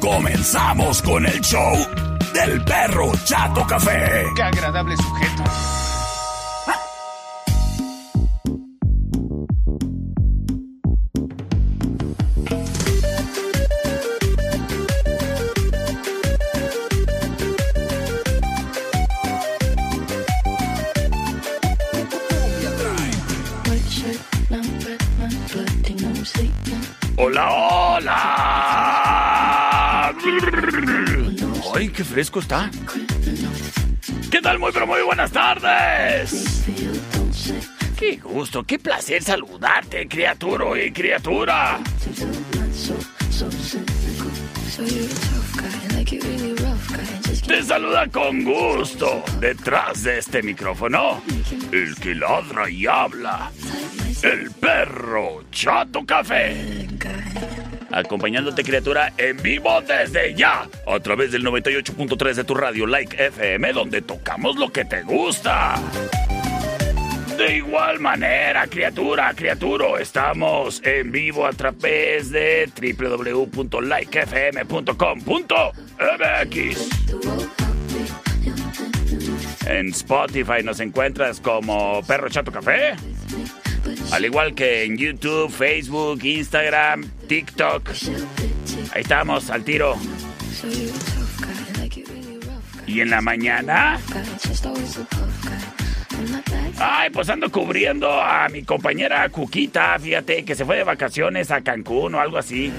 Comenzamos con el show del perro Chato Café. Qué agradable sujeto. Hola, hola. Ay, qué fresco está. ¿Qué tal? Muy, pero muy buenas tardes. Qué gusto, qué placer saludarte, criatura y criatura. Te saluda con gusto detrás de este micrófono el que ladra y habla, el perro Chato Café. Acompañándote criatura en vivo desde ya, a través del 98.3 de tu radio Like FM, donde tocamos lo que te gusta. De igual manera, criatura, criaturo, estamos en vivo a través de www.likefm.com.mx. En Spotify nos encuentras como Perro Chato Café. Al igual que en YouTube, Facebook, Instagram, TikTok. Ahí estamos, al tiro. Y en la mañana. Ay, pues ando cubriendo a mi compañera Cuquita, fíjate, que se fue de vacaciones a Cancún o algo así.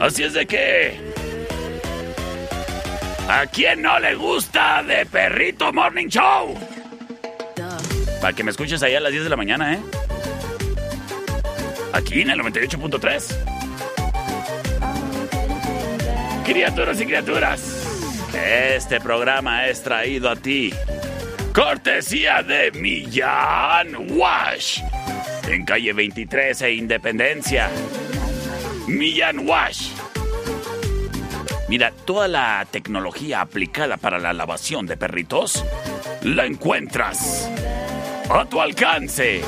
Así es de que... ¿A quién no le gusta de Perrito Morning Show? Para que me escuches allá a las 10 de la mañana, ¿eh? Aquí en el 98.3. Criaturas y criaturas, este programa es traído a ti. Cortesía de Millán Wash. En calle 23 e Independencia. Millán Wash. Mira, toda la tecnología aplicada para la lavación de perritos la encuentras a tu alcance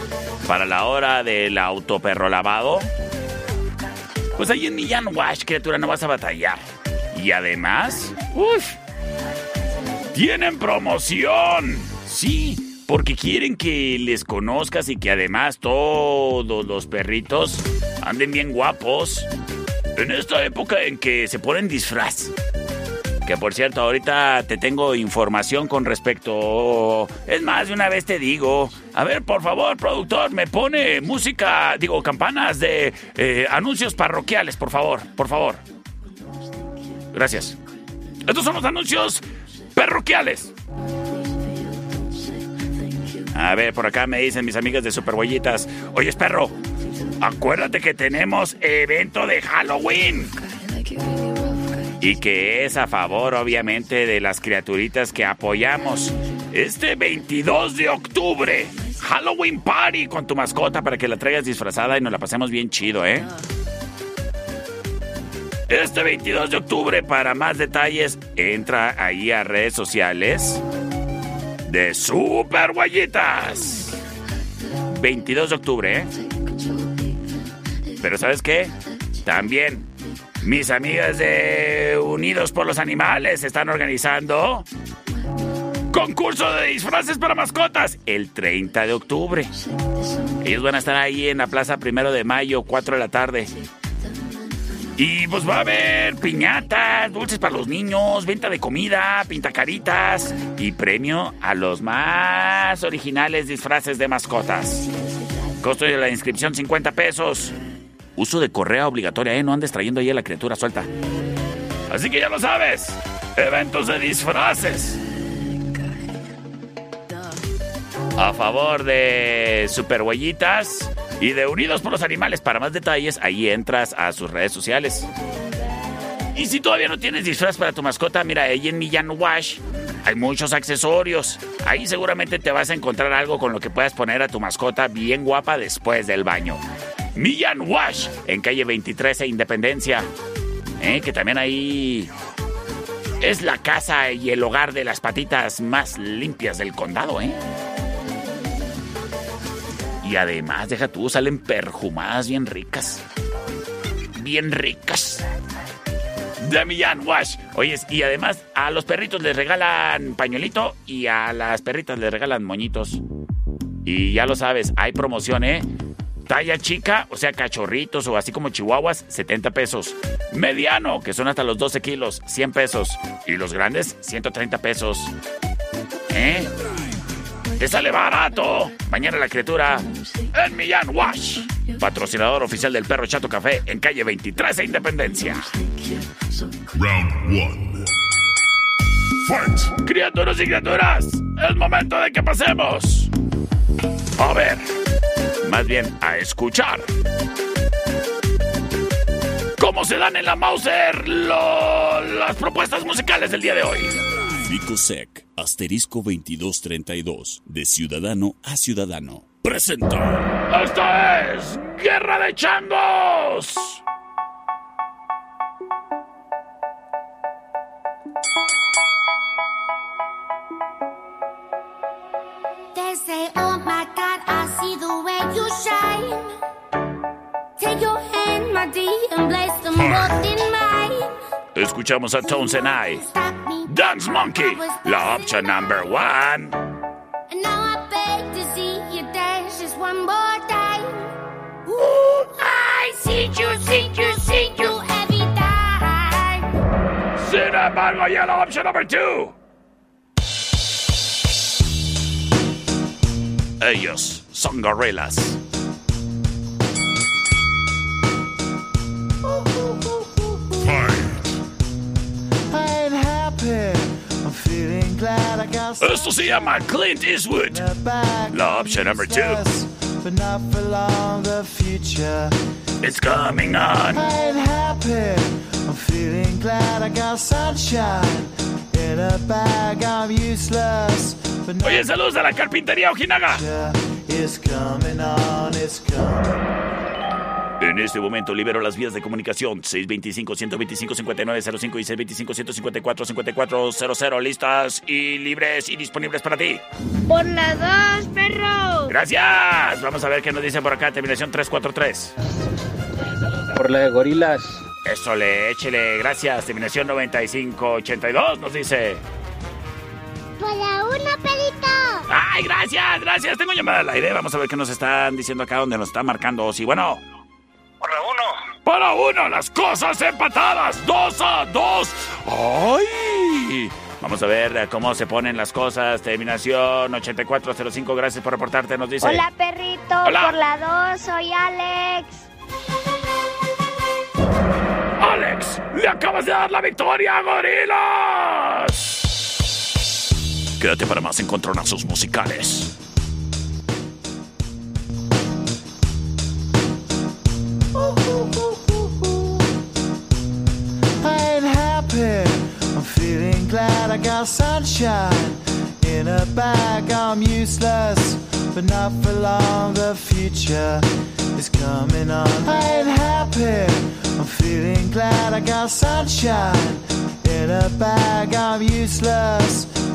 para la hora del autoperro lavado. Pues ahí en Millán Wash, criatura, no vas a batallar. Y además, uff, tienen promoción. Sí, porque quieren que les conozcas y que además todos los perritos anden bien guapos. En esta época en que se ponen disfraz. Que por cierto, ahorita te tengo información con respecto... Es más, de una vez te digo... A ver, por favor, productor, me pone música, digo, campanas de eh, anuncios parroquiales, por favor, por favor. Gracias. Estos son los anuncios parroquiales. A ver, por acá me dicen mis amigas de Superhuellitas. Oye, perro, acuérdate que tenemos evento de Halloween. Y que es a favor, obviamente, de las criaturitas que apoyamos. Este 22 de octubre, Halloween Party con tu mascota para que la traigas disfrazada y nos la pasemos bien chido, ¿eh? Este 22 de octubre, para más detalles, entra ahí a redes sociales de Super Guayitas. 22 de octubre, ¿eh? Pero ¿sabes qué? También mis amigas de Unidos por los Animales están organizando concurso de disfraces para mascotas el 30 de octubre. Ellos van a estar ahí en la Plaza Primero de Mayo, 4 de la tarde. Y pues va a haber piñatas, dulces para los niños, venta de comida, pintacaritas y premio a los más originales disfraces de mascotas. Costo de la inscripción 50 pesos. Uso de correa obligatoria, ¿eh? No andes trayendo ahí a la criatura suelta. Así que ya lo sabes. Eventos de disfraces. A favor de Superhuellitas y de Unidos por los Animales. Para más detalles, ahí entras a sus redes sociales. Y si todavía no tienes disfraz para tu mascota, mira, ahí en Millán Wash hay muchos accesorios. Ahí seguramente te vas a encontrar algo con lo que puedas poner a tu mascota bien guapa después del baño. Millán Wash, en calle 23 e Independencia. ¿Eh? Que también ahí es la casa y el hogar de las patitas más limpias del condado, ¿eh? Y además, deja tú, salen perfumadas bien ricas. Bien ricas. De Millán Wash. Oye, y además a los perritos les regalan pañuelito y a las perritas les regalan moñitos. Y ya lo sabes, hay promoción, ¿eh? Talla chica, o sea, cachorritos o así como chihuahuas, 70 pesos. Mediano, que son hasta los 12 kilos, 100 pesos. Y los grandes, 130 pesos. ¿Eh? ¡Te sale barato! Mañana la criatura en Millán Wash. Patrocinador oficial del Perro Chato Café en calle 23 de Independencia. Round 1. Fight. Criaturas y criaturas, es momento de que pasemos. A ver, más bien a escuchar. ¿Cómo se dan en la Mauser las propuestas musicales del día de hoy? Ficosec, asterisco 2232, de ciudadano a ciudadano. Presenta. Esta es Guerra de Changos. You shine. Take your hand, my dear, and place them hmm. both in mine. Escuchamos a Tones and I. Dance Monkey, la option number one. And now I beg to see you dance just one more time. Ooh, I see you, see you, see you every time. Sin embargo, ya la option number two. Ellos son gorillas. Esto se llama Clint Eastwood. La option number two. But not for long, the future. It's coming on. I ain't happy. I'm feeling glad I got sunshine. In a bag, I'm useless. Oye, saludos a la carpintería Ojinaga. En este momento libero las vías de comunicación 625-125-5905 y 625-154-5400 listas y libres y disponibles para ti. Por las dos, perro. Gracias. Vamos a ver qué nos dicen por acá. Terminación 343. Por la de gorilas. Eso le échele. Gracias. Terminación 9582 nos dice. Para una, perrito. Ay, gracias, gracias. Tengo llamada al aire. Vamos a ver qué nos están diciendo acá donde nos están marcando. Sí, bueno. Para uno. Para uno, las cosas empatadas. Dos a dos. ¡Ay! Vamos a ver cómo se ponen las cosas. Terminación 8405. Gracias por reportarte. Nos dice. Hola, perrito. Hola. Por la dos, soy Alex. ¡Alex! ¡Le acabas de dar la victoria a Gorilas! Quédate para más encontronazos musicales. Feeling glad I got sunshine. In a bag, I'm useless. But not for long, the future is coming on. I ain't happy. I'm feeling glad I got sunshine. In a bag, I'm useless.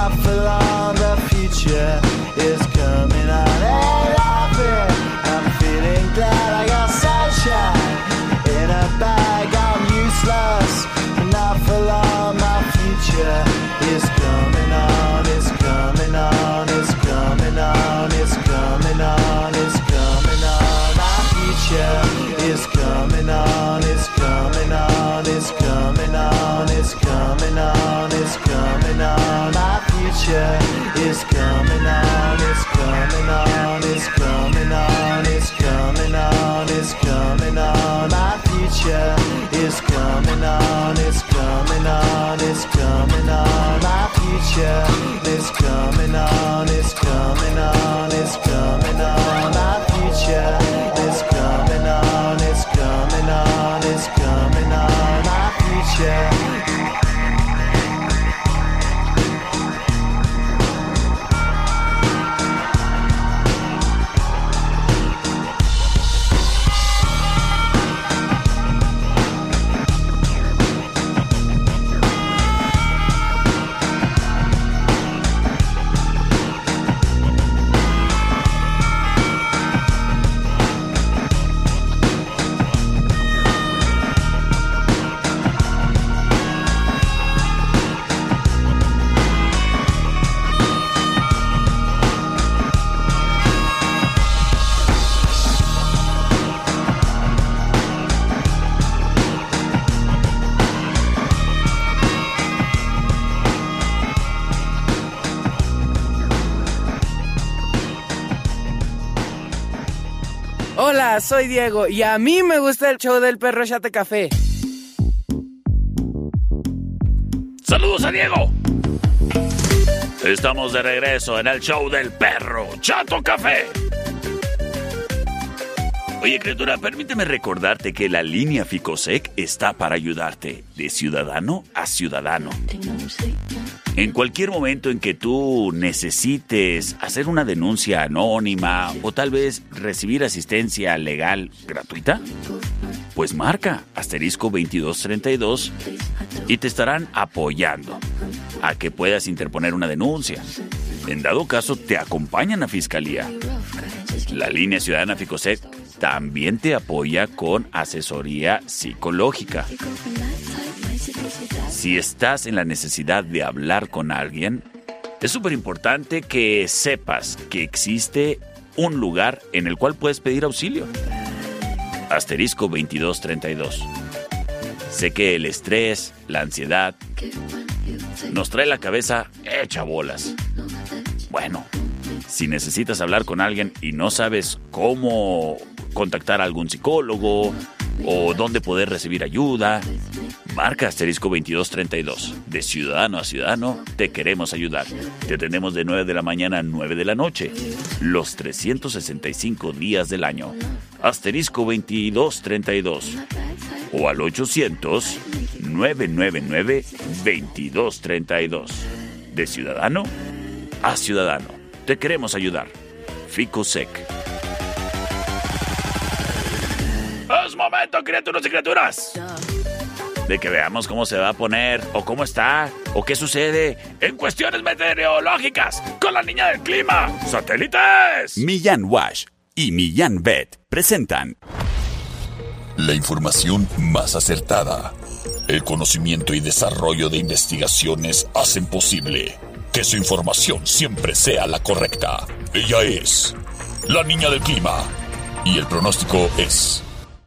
for future Hola, soy Diego y a mí me gusta el show del perro Chate Café. Saludos a Diego. Estamos de regreso en el show del perro Chato Café. Oye, criatura, permíteme recordarte que la línea Ficosec está para ayudarte de ciudadano a ciudadano. En cualquier momento en que tú necesites hacer una denuncia anónima o tal vez recibir asistencia legal gratuita, pues marca asterisco 2232 y te estarán apoyando a que puedas interponer una denuncia. En dado caso, te acompañan a fiscalía. La línea ciudadana Ficosec también te apoya con asesoría psicológica. Si estás en la necesidad de hablar con alguien, es súper importante que sepas que existe un lugar en el cual puedes pedir auxilio. asterisco 2232. Sé que el estrés, la ansiedad, nos trae la cabeza hecha bolas. Bueno, si necesitas hablar con alguien y no sabes cómo contactar a algún psicólogo o dónde poder recibir ayuda, marca asterisco 2232. De ciudadano a ciudadano, te queremos ayudar. Te atendemos de 9 de la mañana a 9 de la noche, los 365 días del año. Asterisco 2232. O al 800 999 2232. De ciudadano a ciudadano. Te queremos ayudar. Ficosec. Momento, criaturas y criaturas. De que veamos cómo se va a poner, o cómo está, o qué sucede en cuestiones meteorológicas con la niña del clima. ¡Satélites! Millán Wash y Millán Vet presentan La información más acertada. El conocimiento y desarrollo de investigaciones hacen posible que su información siempre sea la correcta. Ella es la niña del clima. Y el pronóstico es...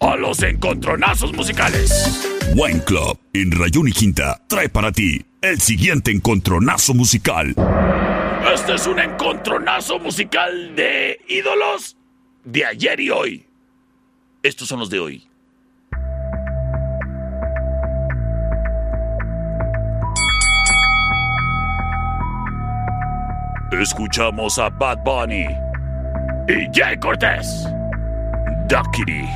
A los encontronazos musicales. Wine Club en Rayón y Quinta trae para ti el siguiente encontronazo musical. Este es un encontronazo musical de ídolos de ayer y hoy. Estos son los de hoy. Escuchamos a Bad Bunny y Jay Cortez. Duckity.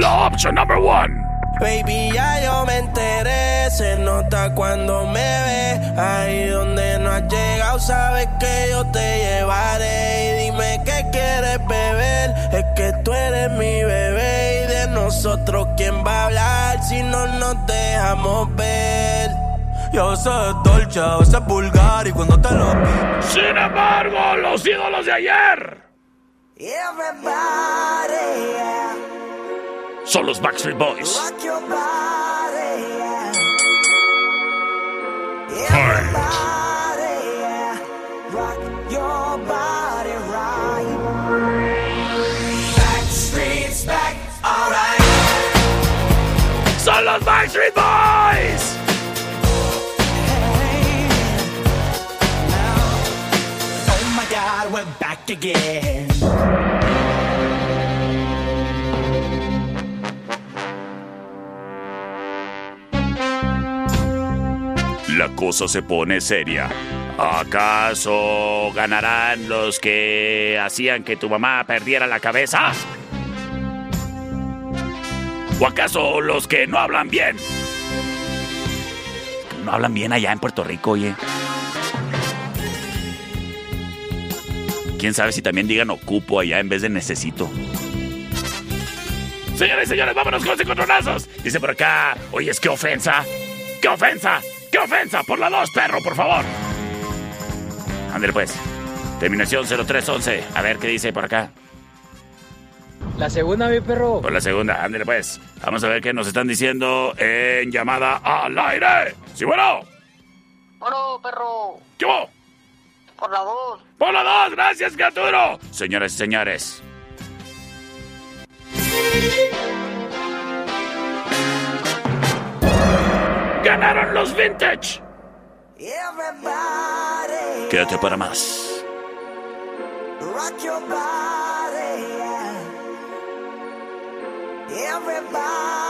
La opción number one. Baby, ya yo me enteré, se nota cuando me ve. Ahí donde no has llegado, sabes que yo te llevaré. Y dime qué quieres beber, es que tú eres mi bebé. Y de nosotros, ¿quién va a hablar si no nos dejamos ver? Yo sé dolce, a veces vulgar y cuando te lo pido. Sin embargo, los ídolos de ayer. Son los Backstreet Boys. Rock your body, yeah. Everybody, yeah. Rock your body right. Backstreet's back, alright. Son los Backstreet Boys. Oh my God, we're back again. La cosa se pone seria. ¿Acaso ganarán los que hacían que tu mamá perdiera la cabeza? ¿O acaso los que no hablan bien? No hablan bien allá en Puerto Rico, oye. Quién sabe si también digan ocupo allá en vez de necesito. Señores y señores, vámonos con los encontronazos. Dice por acá, oye, es que ofensa. ¡Qué ofensa! ¡Qué ofensa! Por la dos, perro, por favor. Ándale pues. Terminación 0311. A ver qué dice por acá. La segunda, mi perro. Por la segunda, ándale pues. Vamos a ver qué nos están diciendo en llamada al aire. Sí, bueno. Bueno, perro, ¿Qué hubo? Por la voz. Por la dos, gracias, criaturo. Señores y señores. Ganaron los vintage. Everybody, Quédate para más. rock your body, yeah. Everybody,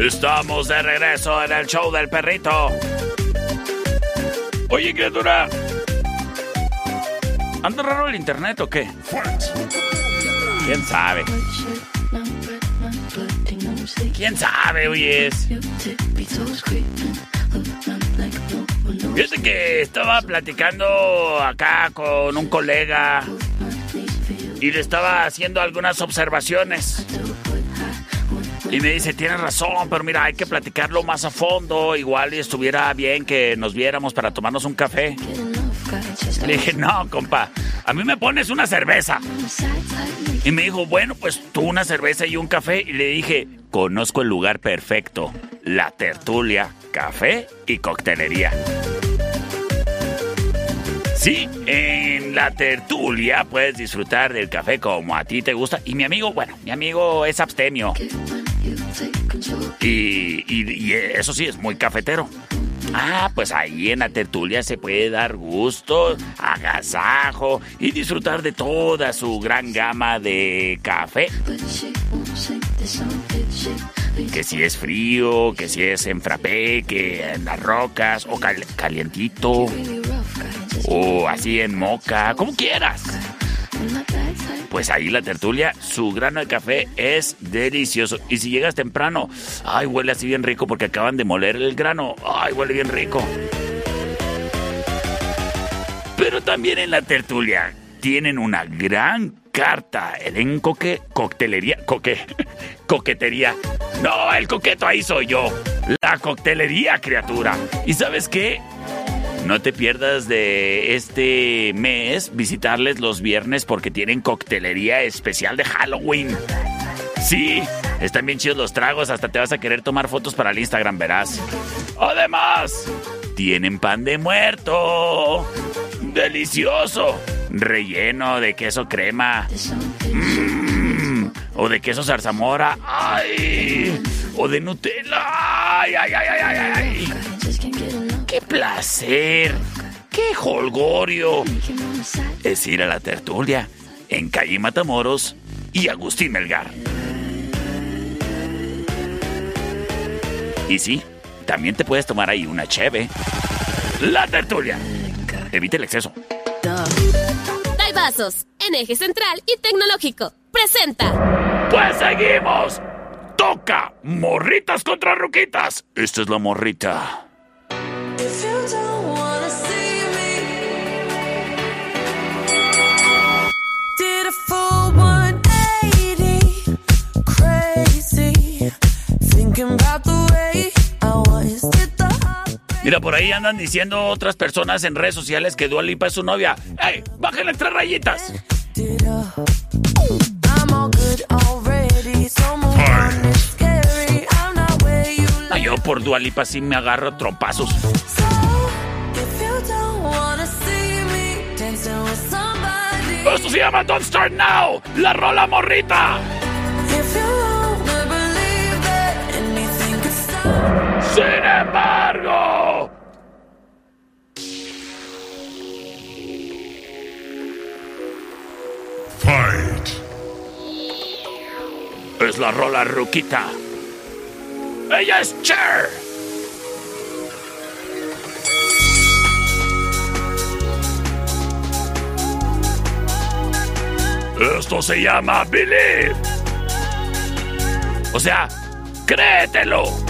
Estamos de regreso en el show del perrito. Oye, criatura. ¿Anda raro el internet o qué? ¿Quién sabe? ¿Quién sabe, oyes? Fíjate que estaba platicando acá con un colega y le estaba haciendo algunas observaciones. Y me dice, tienes razón, pero mira, hay que platicarlo más a fondo. Igual estuviera bien que nos viéramos para tomarnos un café. Le dije, no, compa, a mí me pones una cerveza. Y me dijo, bueno, pues tú una cerveza y un café. Y le dije, conozco el lugar perfecto. La tertulia, café y coctelería. Sí, en la tertulia puedes disfrutar del café como a ti te gusta. Y mi amigo, bueno, mi amigo es abstemio. Y, y- y eso sí, es muy cafetero. Ah, pues ahí en la tertulia se puede dar gusto, agasajo y disfrutar de toda su gran gama de café. Que si es frío, que si es en frappé, que en las rocas, o cal- calientito, o así en moca, como quieras. Pues ahí la tertulia, su grano de café es delicioso. Y si llegas temprano, ay, huele así bien rico porque acaban de moler el grano. Ay, huele bien rico. Pero también en la tertulia tienen una gran carta, elenco que coctelería, coque, coquetería. No, el coqueto ahí soy yo. La coctelería, criatura. ¿Y sabes qué? No te pierdas de este mes visitarles los viernes porque tienen coctelería especial de Halloween. Sí, están bien chidos los tragos, hasta te vas a querer tomar fotos para el Instagram, verás. Además, tienen pan de muerto. Delicioso. Relleno de queso crema. Mm, o de queso zarzamora. ¡Ay! O de Nutella. ¡Ay, ay, ay, ay, ay! ay. ¡Qué placer! ¡Qué holgorio! Es ir a la tertulia en calle Matamoros y Agustín Melgar. Y sí, también te puedes tomar ahí una cheve. La tertulia. Evita el exceso. Vasos, en eje central y tecnológico. Presenta. Pues seguimos. Toca morritas contra ruquitas. Esta es la morrita. Mira, por ahí andan diciendo otras personas en redes sociales que Dua Lipa es su novia. ¡Ey! ¡Bájenle tres rayitas! Ah, yo por Dua Lipa sí me agarro somebody, Esto se llama Don't Start Now, la rola morrita. Embargo, Fight. es la rola ruquita. Ella es Cher. Esto se llama Believe. O sea, créetelo.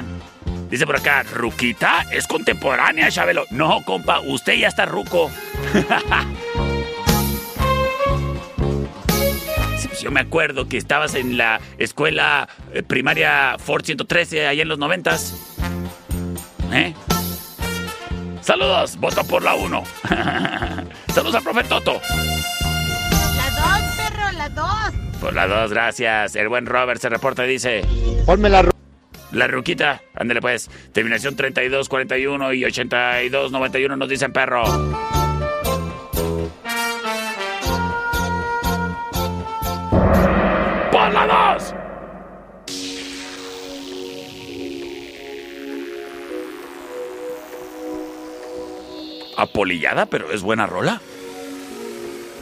Dice por acá, Ruquita es contemporánea, Chabelo. No, compa, usted ya está ruco. Pues yo me acuerdo que estabas en la escuela eh, primaria Ford 113 allá en los noventas. ¿Eh? Saludos, voto por la 1. Saludos al profe Toto. La dos, perro, la dos. Por la 2, gracias. El buen Robert se reporta y dice... Ponme la La ruquita, ándale pues. Terminación 32, 41 y 82, 91 nos dicen perro. ¡Por la 2! Apolillada, pero es buena rola.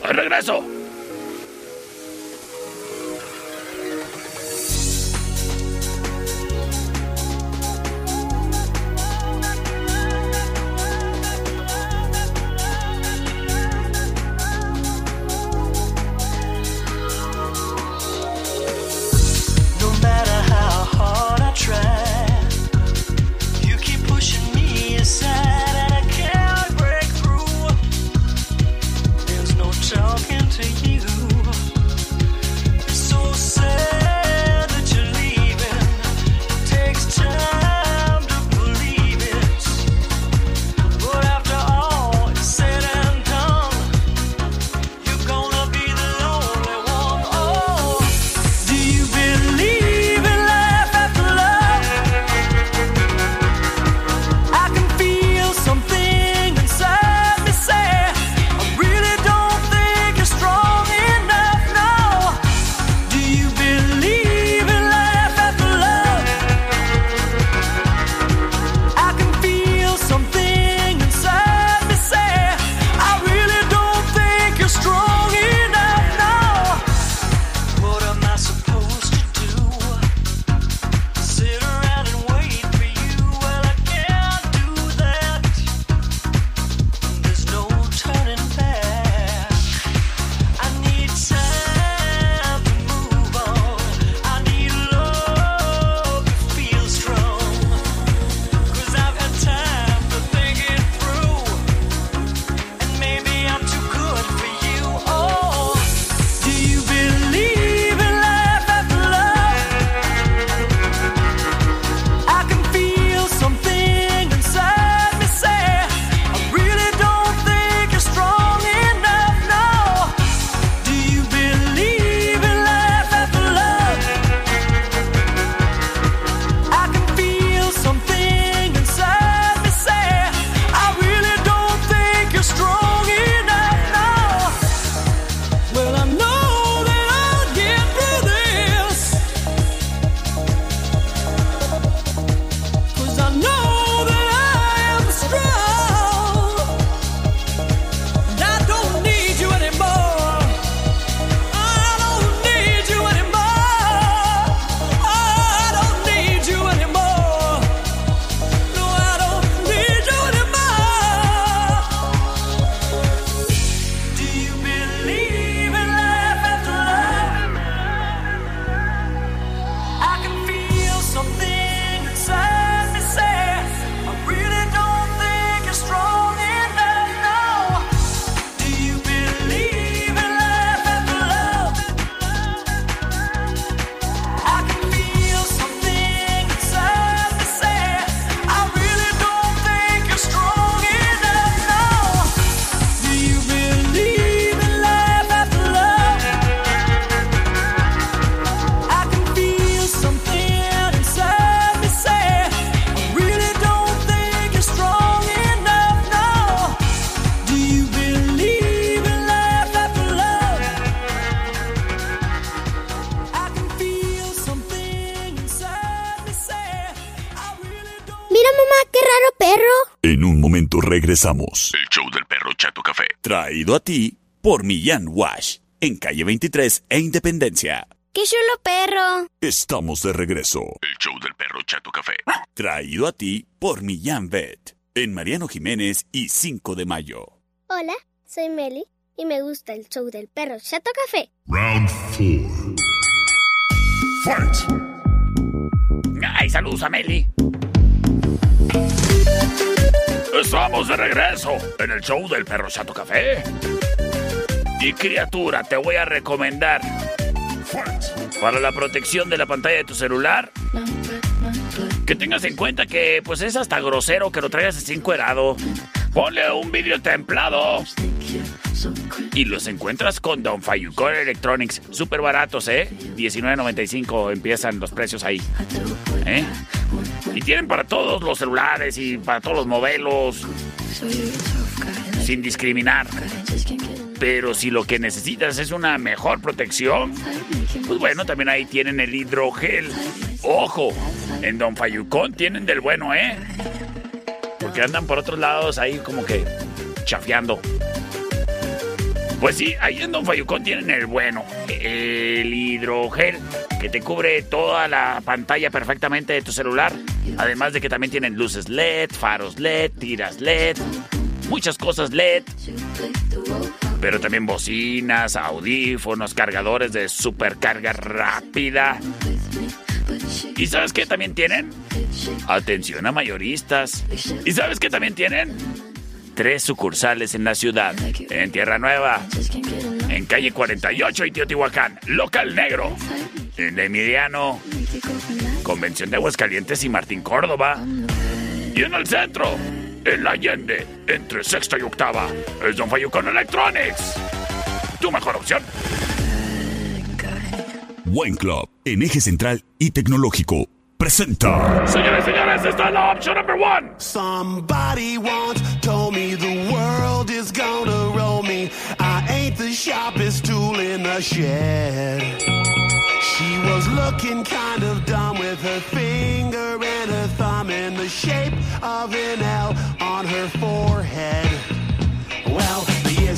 ¡Al regreso! Regresamos. El show del perro Chato Café. Traído a ti por Millán Wash. En calle 23 e Independencia. ¡Qué chulo perro! Estamos de regreso. El show del perro Chato Café. Traído a ti por Millán Vet. En Mariano Jiménez y 5 de mayo. Hola, soy Meli y me gusta el show del perro Chato Café. Round 4. Fight. ¡Ay, saludos a Meli! Estamos de regreso en el show del perro Chato Café. Y criatura, te voy a recomendar para la protección de la pantalla de tu celular que tengas en cuenta que pues es hasta grosero que lo traigas así encuerado. Ponle un vidrio templado. Y los encuentras con Don Fayucor Electronics. Súper baratos, ¿eh? $19.95 empiezan los precios ahí. ¿Eh? Y tienen para todos los celulares y para todos los modelos. Sin discriminar. Pero si lo que necesitas es una mejor protección, pues bueno, también ahí tienen el hidrogel. Ojo, en Don Fayucón tienen del bueno, ¿eh? Porque andan por otros lados ahí como que chafeando. Pues sí, ahí en Don Fayucón tienen el bueno, el hidrogel, que te cubre toda la pantalla perfectamente de tu celular. Además de que también tienen luces LED, faros LED, tiras LED, muchas cosas LED. Pero también bocinas, audífonos, cargadores de supercarga rápida. ¿Y sabes qué también tienen? Atención a mayoristas. ¿Y sabes qué también tienen? Tres sucursales en la ciudad. En Tierra Nueva. En calle 48 y Teotihuacán. Local Negro. En Emiliano. Convención de Aguascalientes y Martín Córdoba. Y en el centro. En la Allende. Entre sexta y octava. Es Don Fayucon Electronics. Tu mejor opción. Wine Club, en eje central y tecnológico, presenta. Señores, señores, esta es la opción number one. Somebody once told me the world is gonna roll me. I ain't the sharpest tool in the shed. She was looking kind of dumb with her finger and her thumb in the shape of an L on her forehead. Well,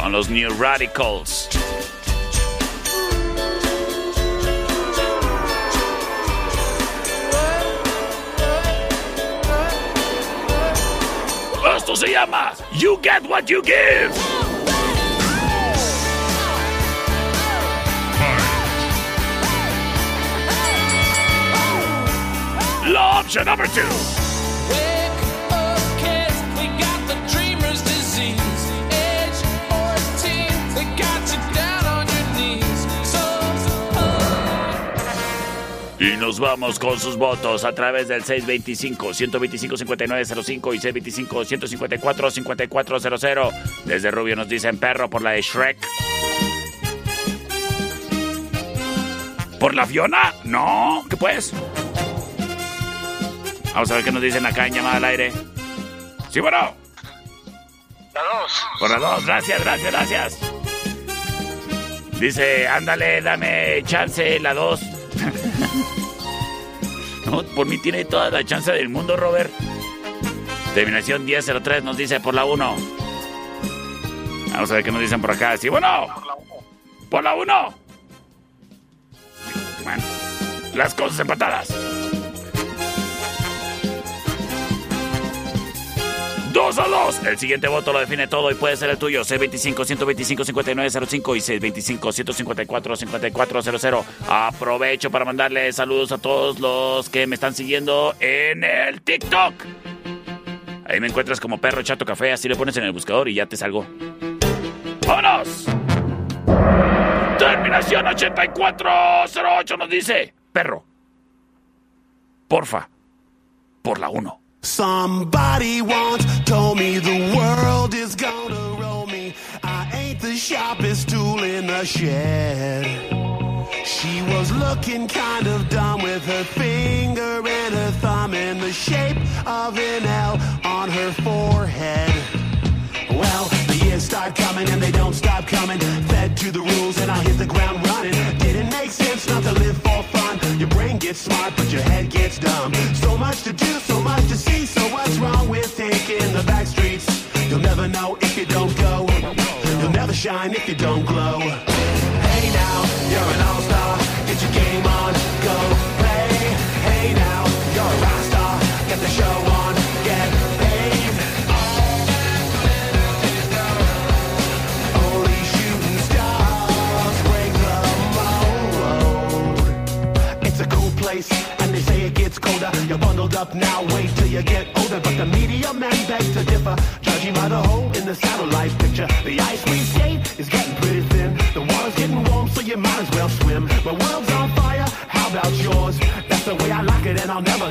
Son los New Radicals. Esto se llama You Get What You Give. Option number two. Y nos vamos con sus votos a través del 625-125-5905 y 625-154-5400. Desde Rubio nos dicen perro por la de Shrek. ¿Por la Fiona? No, ¿qué pues? Vamos a ver qué nos dicen acá en llamada al aire. Sí, bueno. La dos. Por la dos, gracias, gracias, gracias. Dice, ándale, dame chance, la dos. por mí tiene toda la chance del mundo, Robert. Terminación 1003 nos dice por la 1. Vamos a ver qué nos dicen por acá. Sí, bueno. Por la 1. Bueno, las cosas empatadas. Dos a dos. El siguiente voto lo define todo y puede ser el tuyo. C25-125-5905 y C25-154-5400. Aprovecho para mandarle saludos a todos los que me están siguiendo en el TikTok. Ahí me encuentras como Perro Chato Café. Así le pones en el buscador y ya te salgo. ¡Vámonos! Terminación 8408 nos dice. Perro. Porfa, por la 1. Somebody once told me the world is gonna roll me. I ain't the sharpest tool in the shed. She was looking kind of dumb with her finger and her thumb in the shape of an L on her forehead. Well, the years start coming and they don't stop coming. Fed to the rules and I hit the ground running. Didn't make sense not to live for fun. Your brain gets smart, but your head gets dumb. So much to do, much to see. So what's wrong with taking the back streets? You'll never know if you don't go. You'll never shine if you don't glow. Hey now, you're an all-star. Get your game on, go play. Hey now, you're a rock star. Get the show on, get paid. Only shooting stars break the mold. It's a cool place, and they say it gets colder. You're bundled up now, you get older. But the media men beg to differ, judging by the hole in the satellite picture. The ice we skate is getting pretty thin. The water's getting warm, so you might as well swim. My world's on fire, how about yours? That's the way I like it, and I'll never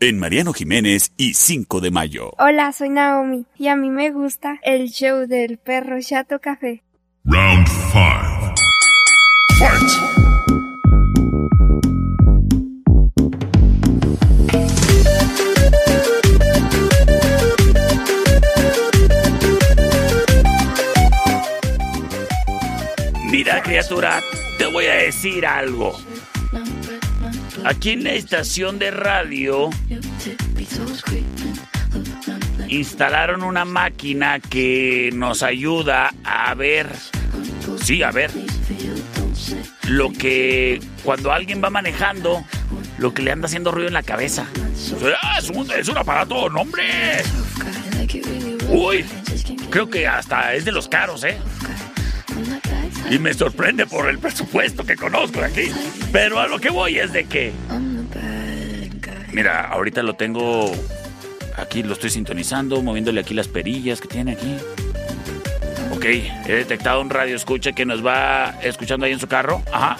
En Mariano Jiménez y 5 de mayo. Hola, soy Naomi y a mí me gusta el show del perro Chato Café. Round 5. Fight! Mira, criatura, te voy a decir algo. Aquí en la estación de radio instalaron una máquina que nos ayuda a ver, sí, a ver, lo que cuando alguien va manejando, lo que le anda haciendo ruido en la cabeza. Ah, es, un, es un aparato, no. Uy, creo que hasta es de los caros, ¿eh? Y me sorprende por el presupuesto que conozco aquí. Pero a lo que voy es de que... Mira, ahorita lo tengo... Aquí lo estoy sintonizando, moviéndole aquí las perillas que tiene aquí. Ok, he detectado un radio escucha que nos va escuchando ahí en su carro. Ajá.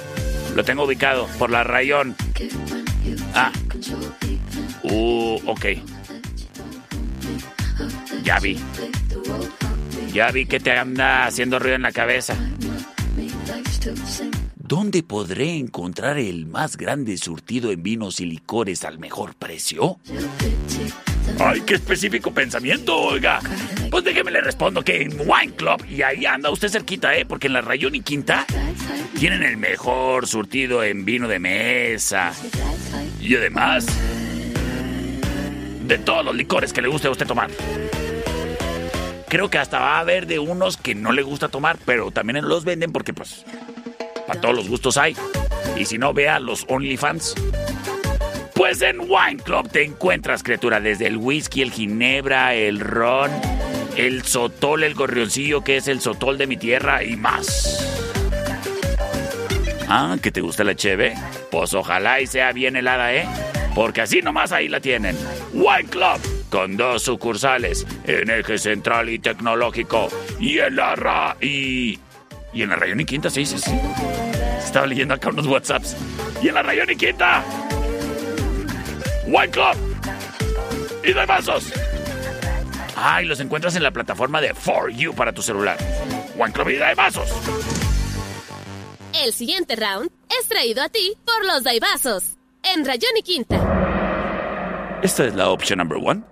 Lo tengo ubicado por la rayón. Ah. Uh, ok. Ya vi. Ya vi que te anda haciendo ruido en la cabeza. ¿Dónde podré encontrar el más grande surtido en vinos y licores al mejor precio? ¡Ay, qué específico pensamiento, oiga! Pues déjeme le respondo que en Wine Club, y ahí anda usted cerquita, ¿eh? Porque en la Rayón y Quinta tienen el mejor surtido en vino de mesa. Y además, de todos los licores que le guste a usted tomar. Creo que hasta va a haber de unos que no le gusta tomar, pero también los venden porque, pues, para todos los gustos hay. Y si no, vea los OnlyFans. Pues en Wine Club te encuentras, criatura, desde el whisky, el ginebra, el ron, el sotol, el gorrioncillo, que es el sotol de mi tierra, y más. Ah, ¿que te gusta la cheve? Pues ojalá y sea bien helada, ¿eh? Porque así nomás ahí la tienen. Wine Club, con dos sucursales, en Eje Central y Tecnológico, y en la Ra... y... Y en la Rayón y Quinta, sí, sí, sí. Estaba leyendo acá unos WhatsApps. Y en la Rayón y Quinta. Wine Club. Y de vasos. Ah, y los encuentras en la plataforma de For You para tu celular. Wine Club y de vasos. El siguiente round es traído a ti por los Daibazos. En Rayón y Quinta. Esta es la opción number one.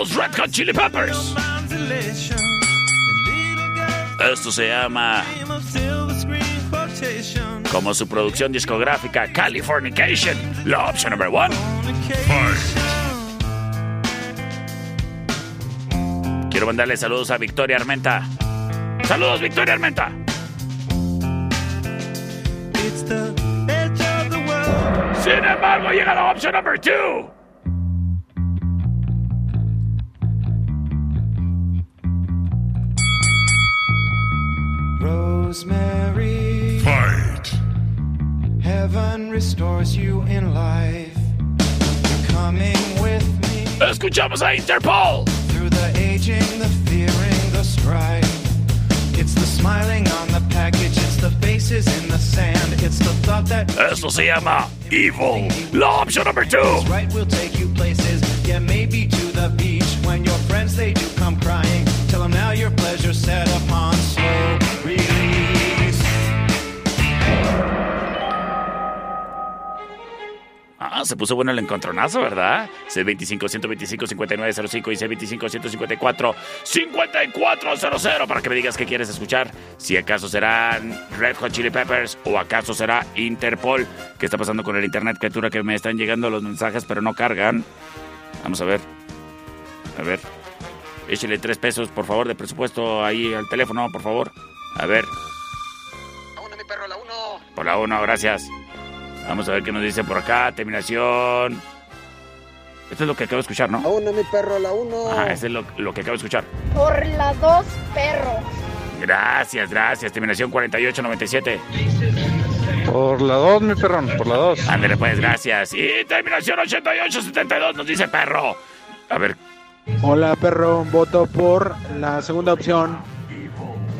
Los Red Hot Chili Peppers. Esto se llama, como su producción discográfica, Californication, la opción number one. Quiero mandarle saludos a Victoria Armenta. Saludos, Victoria Armenta. Sin embargo, llega la opción number two. Rosemary. Fight. Heaven restores you in life. You're coming with me Escuchamos a Interpol. through the aging, the fearing, the strife. It's the smiling on the package, it's the faces in the sand, it's the thought that Esto se llama Evil, la opción number two. is right will take you places. Yeah, maybe to the beach when your friends they do come crying. Tell them now your pleasure set upon Ah, se puso bueno el encontronazo, ¿verdad? C25-125-5905 y C25-154-5400 para que me digas qué quieres escuchar. Si acaso serán Red Hot Chili Peppers o acaso será Interpol. ¿Qué está pasando con el internet, criatura? Que me están llegando los mensajes pero no cargan. Vamos a ver. A ver. Échale tres pesos, por favor, de presupuesto ahí al teléfono, por favor. A ver. Por la 1, gracias. Vamos a ver qué nos dice por acá. Terminación. Esto es lo que acabo de escuchar, ¿no? La uno, mi perro, la uno. Ajá, esto es lo, lo que acabo de escuchar. Por la dos, perro. Gracias, gracias. Terminación 4897. Por la 2, mi perrón, por la 2. Ándale, pues, gracias. Y terminación 8872 nos dice perro. A ver, Hola perro, voto por la segunda opción.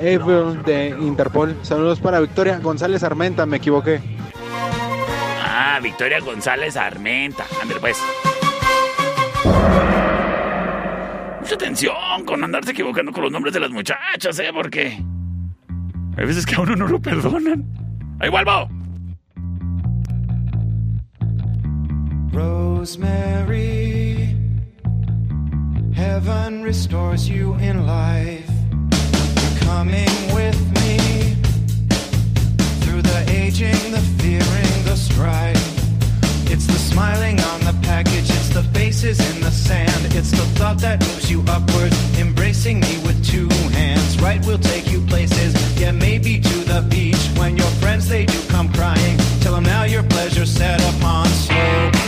Evil de Interpol. Saludos para Victoria González Armenta, me equivoqué. Ah, Victoria González Armenta. Ándale, pues. Mucha atención con andarse equivocando con los nombres de las muchachas, ¿eh? Porque hay veces que a uno no lo perdonan. ¡Ahí vuelvo! Rosemary, heaven restores you in life. You're coming with me the fearing, the strife. It's the smiling on the package, it's the faces in the sand, it's the thought that moves you upward, embracing me with two hands. Right will take you places, yeah, maybe to the beach when your friends they do come crying. Tell them now your pleasure set upon slow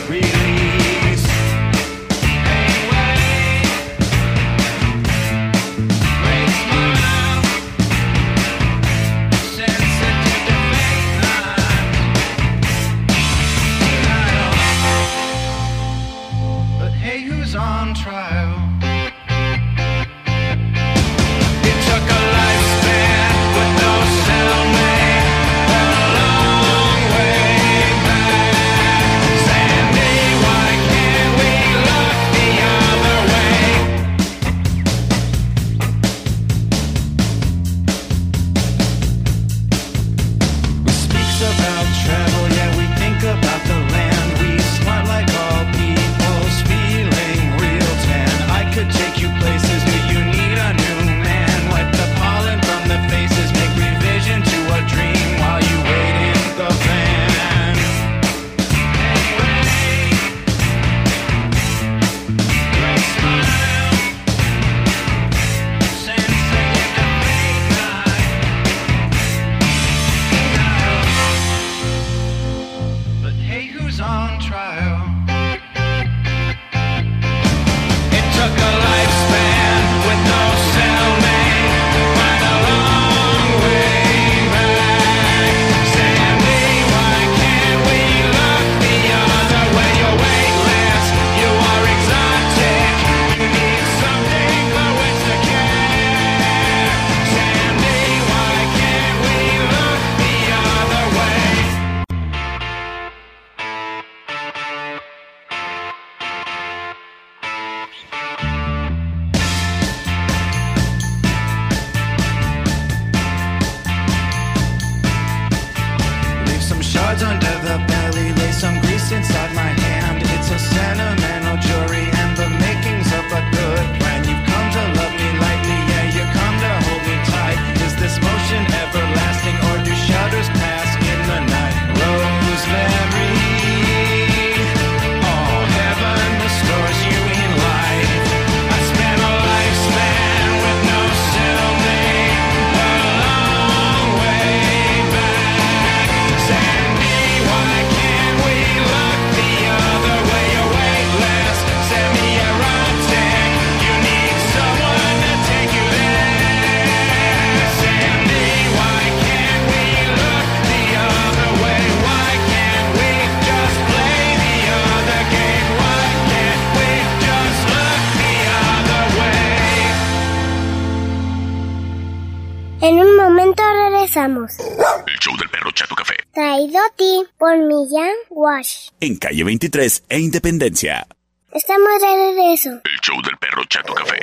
Wash. En calle 23 e Independencia. Estamos de regreso. El show del perro Chato Café.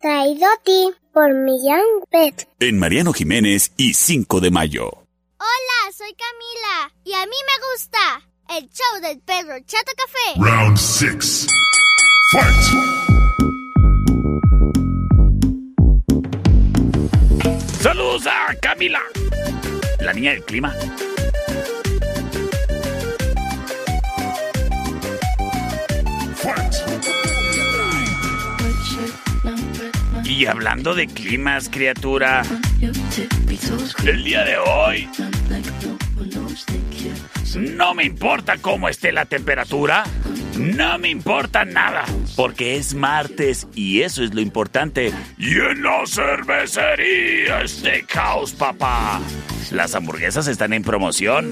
Traído a ti por Millán Pet. En Mariano Jiménez y 5 de mayo. Hola, soy Camila. Y a mí me gusta el show del perro Chato Café. Round 6. Fight! Saludos a Camila, la niña del clima. Y hablando de climas, criatura, el día de hoy no me importa cómo esté la temperatura, no me importa nada, porque es martes y eso es lo importante. Y en la cervecería Steakhouse, papá. Las hamburguesas están en promoción.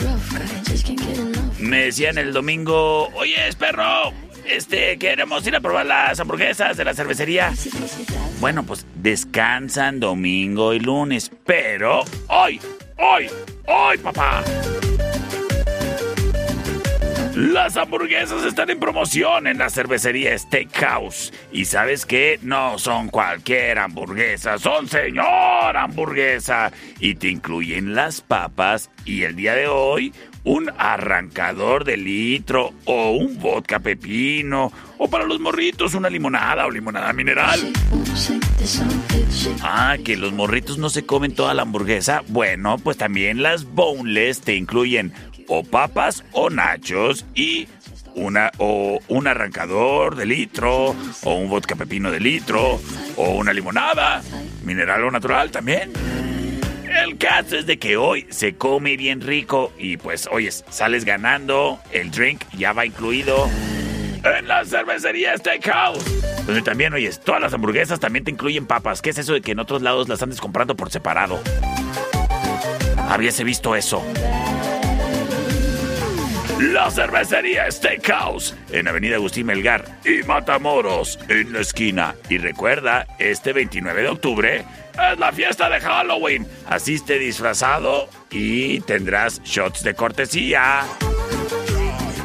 Me decían el domingo, oye, perro, este, queremos ir a probar las hamburguesas de la cervecería. Bueno, pues descansan domingo y lunes, pero hoy, hoy, hoy, papá. Las hamburguesas están en promoción en la cervecería Steakhouse. Y sabes qué? No son cualquier hamburguesa, son señor hamburguesa. Y te incluyen las papas y el día de hoy un arrancador de litro o un vodka pepino. O para los morritos una limonada o limonada mineral. Ah, que los morritos no se comen toda la hamburguesa. Bueno, pues también las boneless te incluyen o papas o nachos y una o un arrancador de litro o un vodka pepino de litro o una limonada, mineral o natural también. El caso es de que hoy se come bien rico y pues oyes, sales ganando, el drink ya va incluido en la cervecería Steakhouse. Donde también, oyes, todas las hamburguesas también te incluyen papas. ¿Qué es eso de que en otros lados las andes comprando por separado? Habíase visto eso. La cervecería Steakhouse en Avenida Agustín Melgar y Matamoros en la esquina. Y recuerda, este 29 de octubre es la fiesta de Halloween. Asiste disfrazado y tendrás shots de cortesía.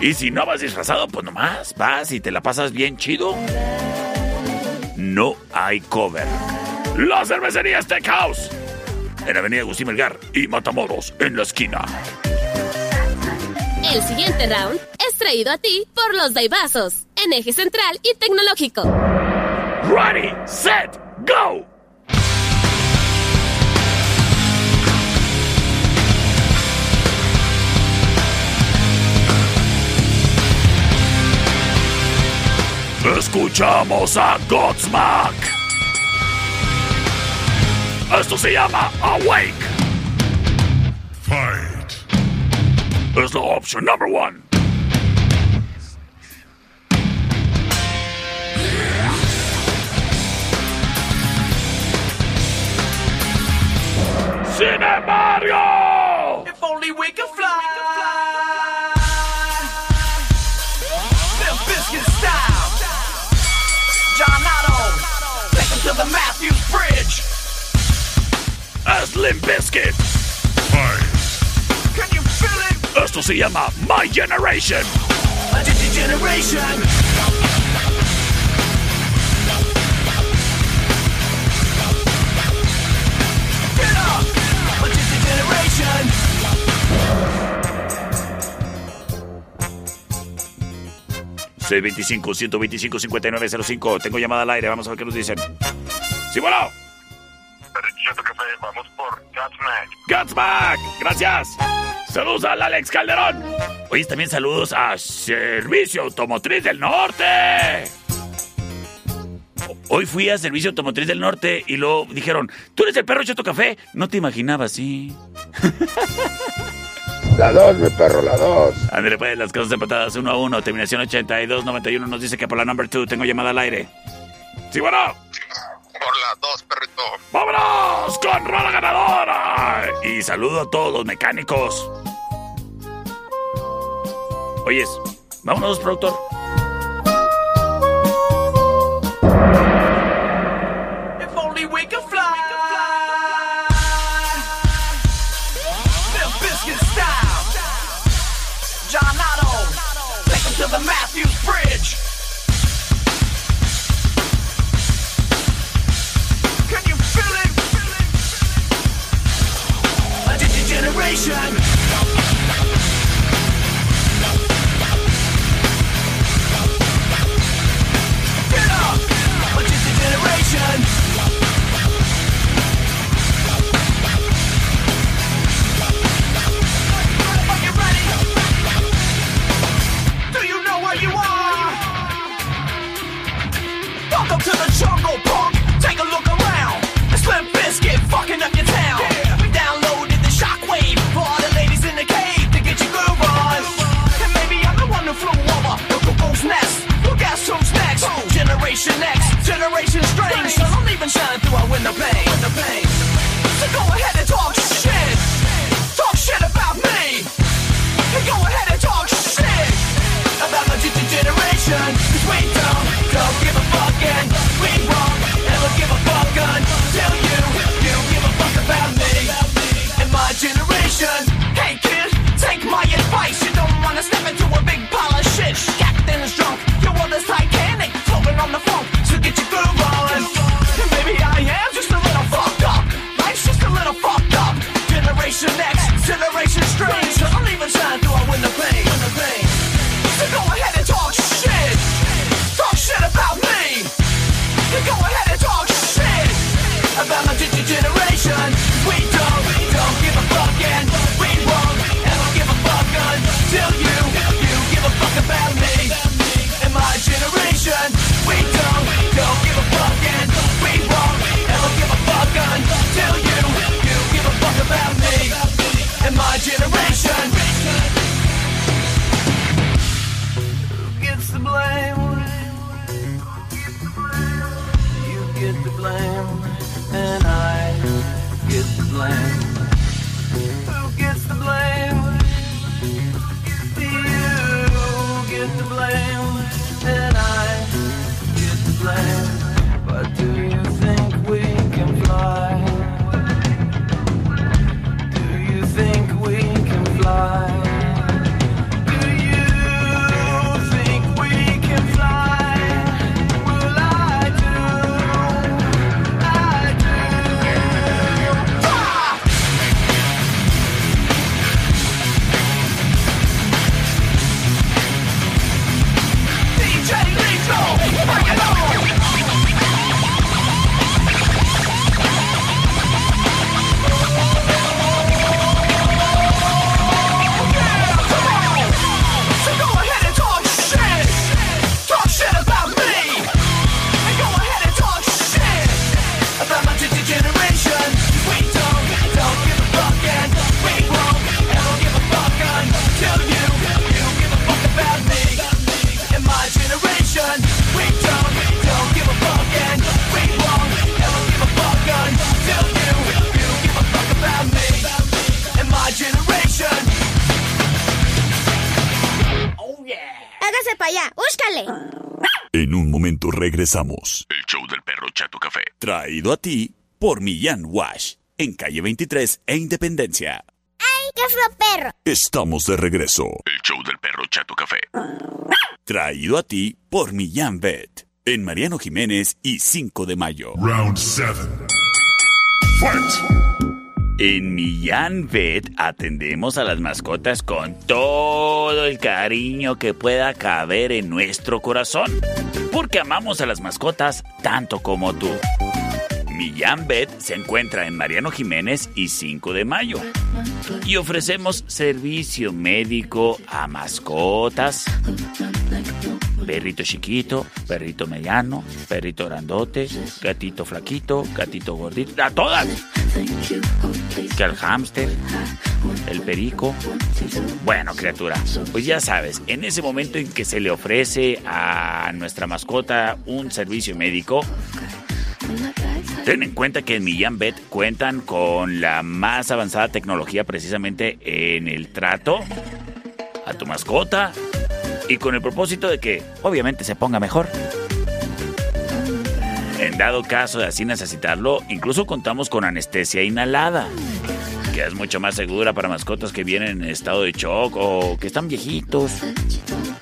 Y si no vas disfrazado, pues nomás vas y te la pasas bien chido. No hay cover. La cervecería Steakhouse en Avenida Agustín Melgar y Matamoros en la esquina. El siguiente round es traído a ti por los Daibazos, en eje central y tecnológico. Ready, set, go. Escuchamos a Godsmack. Esto se llama Awake. Fight. Es la opción number one. Sin embargo. If only we could Limp Bizkit. Can you feel it? Esto se llama My Generation. Digi generation. C25 125 5905. Tengo llamada al aire. Vamos a ver qué nos dicen. Sí, bueno. Vamos por Godsmack. Godsmack. Gracias. Saludos al Alex Calderón. Oye, también saludos a Servicio Automotriz del Norte. Hoy fui a Servicio Automotriz del Norte y luego dijeron, ¿tú eres el perro Cheto Café? No te imaginaba así. La dos, mi perro, la dos. Ándale, pues, las cosas empatadas uno a uno. Terminación 8291 nos dice que por la number 2 tengo llamada al aire. Sí, bueno. Por la dos, perrito. ¡Vámonos con Rola Ganadora! Y saludo a todos los mecánicos. Oyes, vámonos, productor. Regresamos. El show del perro Chato Café. Traído a ti por Millán Wash. En calle 23 e Independencia. ¡Ay, qué feo perro! Estamos de regreso. El show del perro Chato Café. Traído a ti por Millán Vet. En Mariano Jiménez y 5 de mayo. Round 7. En Millán Vet atendemos a las mascotas con todo el cariño que pueda caber en nuestro corazón. Porque amamos a las mascotas tanto como tú. Millán Vet se encuentra en Mariano Jiménez y 5 de mayo. Y ofrecemos servicio médico a mascotas. Perrito chiquito, perrito mediano, perrito grandote, gatito flaquito, gatito gordito, a todas. Que el hámster, el perico. Bueno, criatura, pues ya sabes, en ese momento en que se le ofrece a nuestra mascota un servicio médico, Ten en cuenta que en Millán Vet cuentan con la más avanzada tecnología precisamente en el trato a tu mascota y con el propósito de que obviamente se ponga mejor. En dado caso de así necesitarlo, incluso contamos con anestesia inhalada, que es mucho más segura para mascotas que vienen en estado de shock o que están viejitos.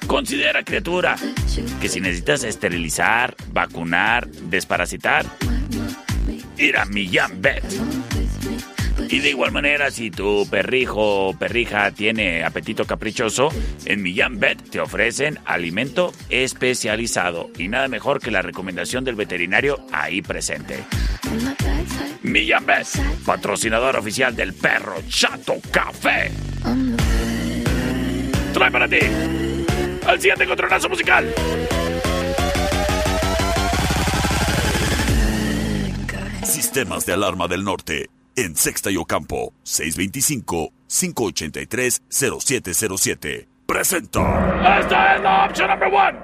Considera, criatura, que si necesitas esterilizar, vacunar, desparasitar, ir a Millán Vet. Y de igual manera, si tu perrijo o perrija tiene apetito caprichoso, en Millán Vet te ofrecen alimento especializado y nada mejor que la recomendación del veterinario ahí presente. Millán Vet, patrocinador oficial del perro Chato Café. Trae para ti al siguiente encontronazo musical. Sistemas de alarma del norte. En Sexta y Ocampo. 625-583-0707. Presenta. Esta es la opción number one.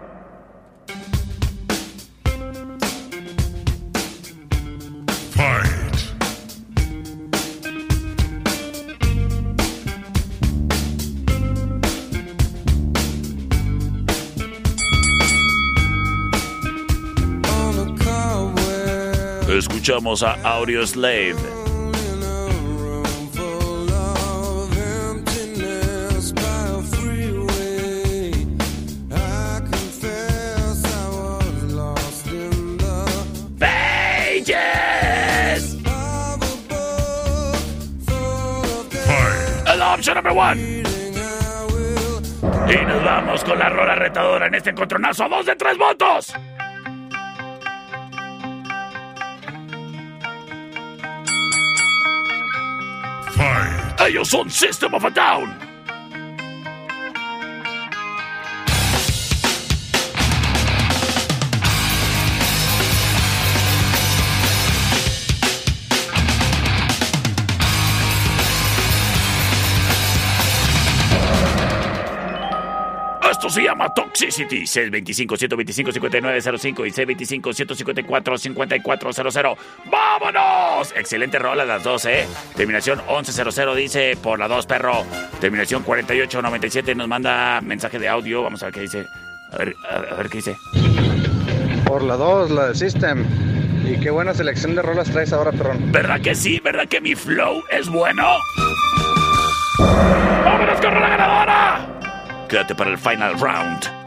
Escuchamos a Audio Slave. Number one. Y nos vamos con la rola retadora en este encontronazo a dos de tres votos. Ellos son System of a Down. Se llama Toxicity. 625-125-5905 y C25-154-5400. ¡Vámonos! Excelente rola las dos, ¿eh? Terminación 1100 dice por la 2, perro. Terminación 4897 nos manda mensaje de audio. Vamos a ver qué dice. A ver, a, a ver qué dice. Por la 2, la de System. Y qué buena selección de rolas traes ahora, perrón. ¿Verdad que sí? ¿Verdad que mi flow es bueno? ¡Vámonos con la ganadora! Quédate para el final round.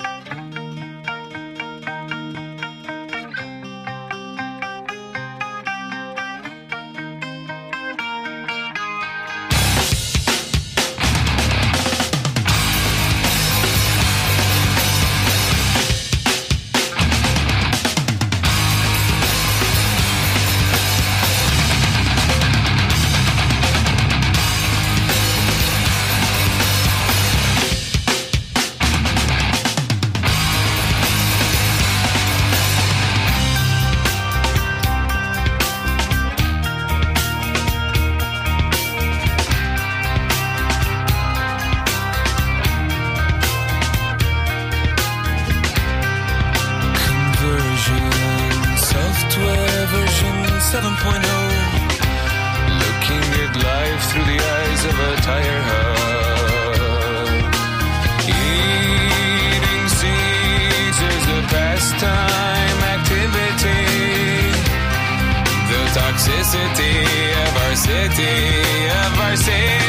varsity, a varsity, a varsity.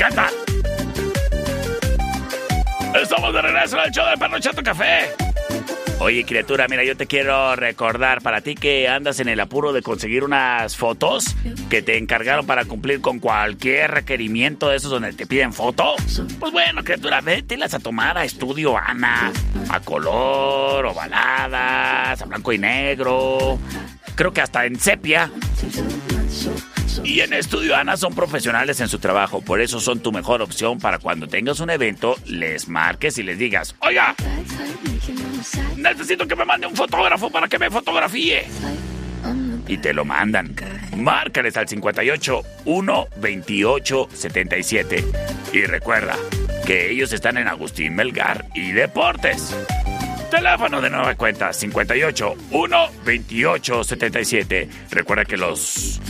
Encanta! Estamos de regreso en el show del Perro Chato Café. Oye, criatura, mira, yo te quiero recordar para ti que andas en el apuro de conseguir unas fotos que te encargaron para cumplir con cualquier requerimiento de esos donde te piden foto. Pues bueno, criatura, vételas a tomar a estudio Ana, a color, ovaladas, a blanco y negro. Creo que hasta en sepia. Y en Estudio Ana son profesionales en su trabajo, por eso son tu mejor opción para cuando tengas un evento, les marques y les digas, oiga, necesito que me mande un fotógrafo para que me fotografíe. Y te lo mandan. Márcales al 58 1 28 77. Y recuerda que ellos están en Agustín Melgar y Deportes. Teléfono de nueva cuenta 58 1 28 77. Recuerda que los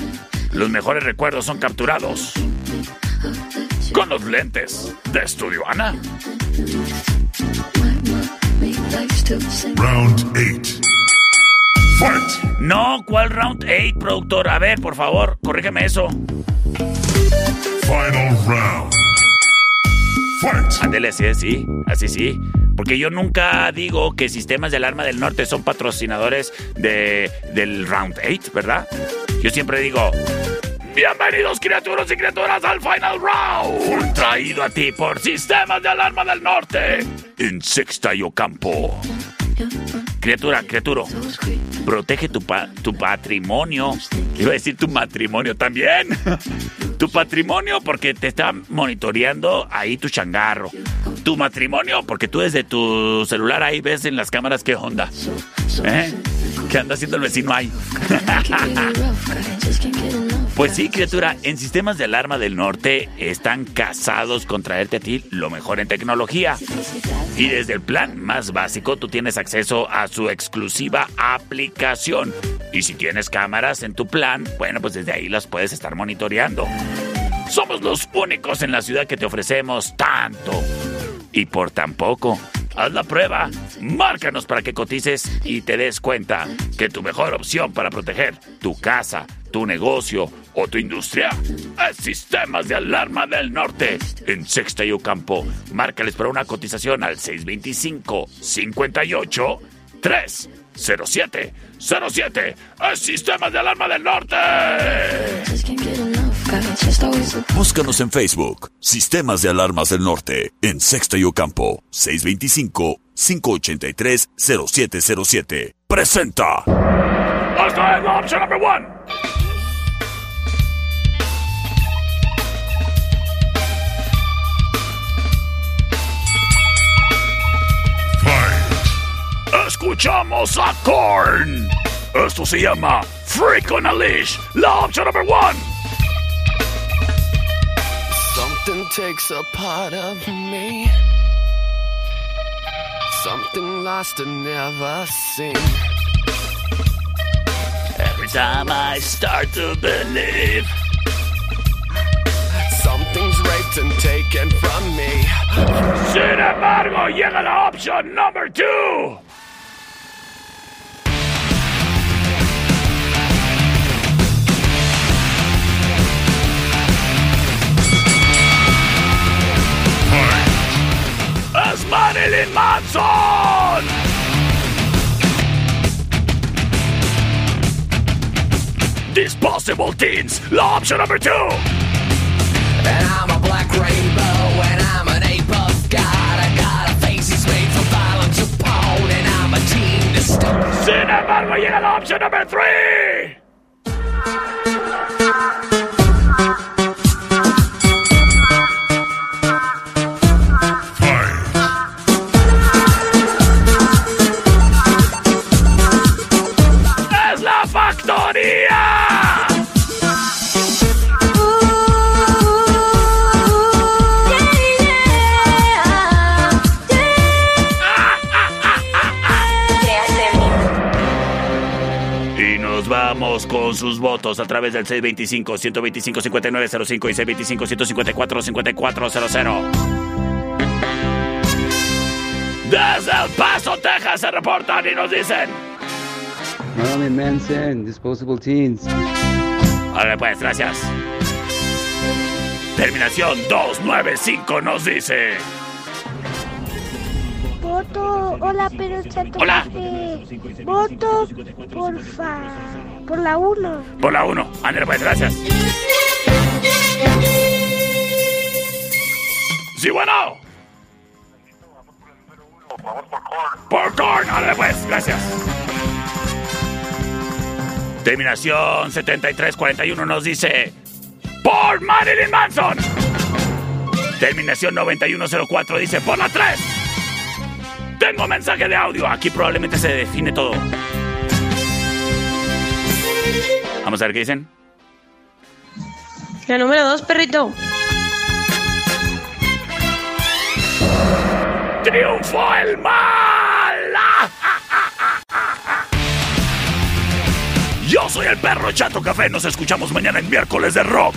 los mejores recuerdos son capturados con los lentes de Estudio Ana. Round 8. Fight. No, ¿cuál round 8, productor? A ver, por favor, corrígeme eso. Final round. Fight. Ándele así, así, así sí. Porque yo nunca digo que Sistemas de Alarma del Norte son patrocinadores de, del Round 8, ¿verdad? Yo siempre digo, bienvenidos criaturas y criaturas al Final Round. Traído a ti por Sistemas de Alarma del Norte. En Sexta y Ocampo. Criatura, criaturo, protege tu, pa- tu patrimonio. Iba a decir tu matrimonio también. tu patrimonio porque te está monitoreando ahí tu changarro. Tu matrimonio porque tú desde tu celular ahí ves en las cámaras qué onda. ¿Eh? ¿Qué anda haciendo el vecino ahí? Pues sí, criatura, en sistemas de alarma del norte están casados con traerte a ti lo mejor en tecnología. Y desde el plan más básico tú tienes acceso a su exclusiva aplicación. Y si tienes cámaras en tu plan, bueno, pues desde ahí las puedes estar monitoreando. Somos los únicos en la ciudad que te ofrecemos tanto y por tan poco. Haz la prueba, márcanos para que cotices y te des cuenta que tu mejor opción para proteger tu casa, tu negocio o tu industria es Sistemas de Alarma del Norte en Sexta y Ocampo. Márcales para una cotización al 625 58 307 07 es Sistemas de Alarma del Norte. Búscanos en Facebook, Sistemas de Alarmas del Norte, en Sexta y Ocampo, 625-583-0707. Presenta. Hasta es la opción number one. Escuchamos a Korn. Esto se llama Freak on a Leash, la opción number one. Something takes a part of me. Something lost and never seen. Every time I start to believe. Something's raped and taken from me. Sin embargo, llega la opción number two. Marilyn Manson. Disposable Teens, la opción number two. And I'm a black rainbow, and I'm an ape of God. I got a face that's made for violence upon, and I'm a teen to embargo, llega la opción number three. Con sus votos a través del 625-125-5905 y 625-154-5400. Desde El Paso, Texas, se reportan y nos dicen. Marilyn Manson, Disposable Teens. Ahora pues, gracias. Terminación 295 nos dice. Voto, hola, pero chato. Hola. voto, porfa, por la 1. Por la 1. Ándale pues, gracias. Sí, bueno. Por Korn, ándale pues, gracias. Terminación 7341 nos dice. Por Marilyn Manson. Terminación 9104 dice por la 3. Tengo mensaje de audio. Aquí probablemente se define todo. Vamos a ver qué dicen. La número dos, perrito. ¡Triunfó el mal! Yo soy el perro Chato Café. Nos escuchamos mañana en miércoles de rock.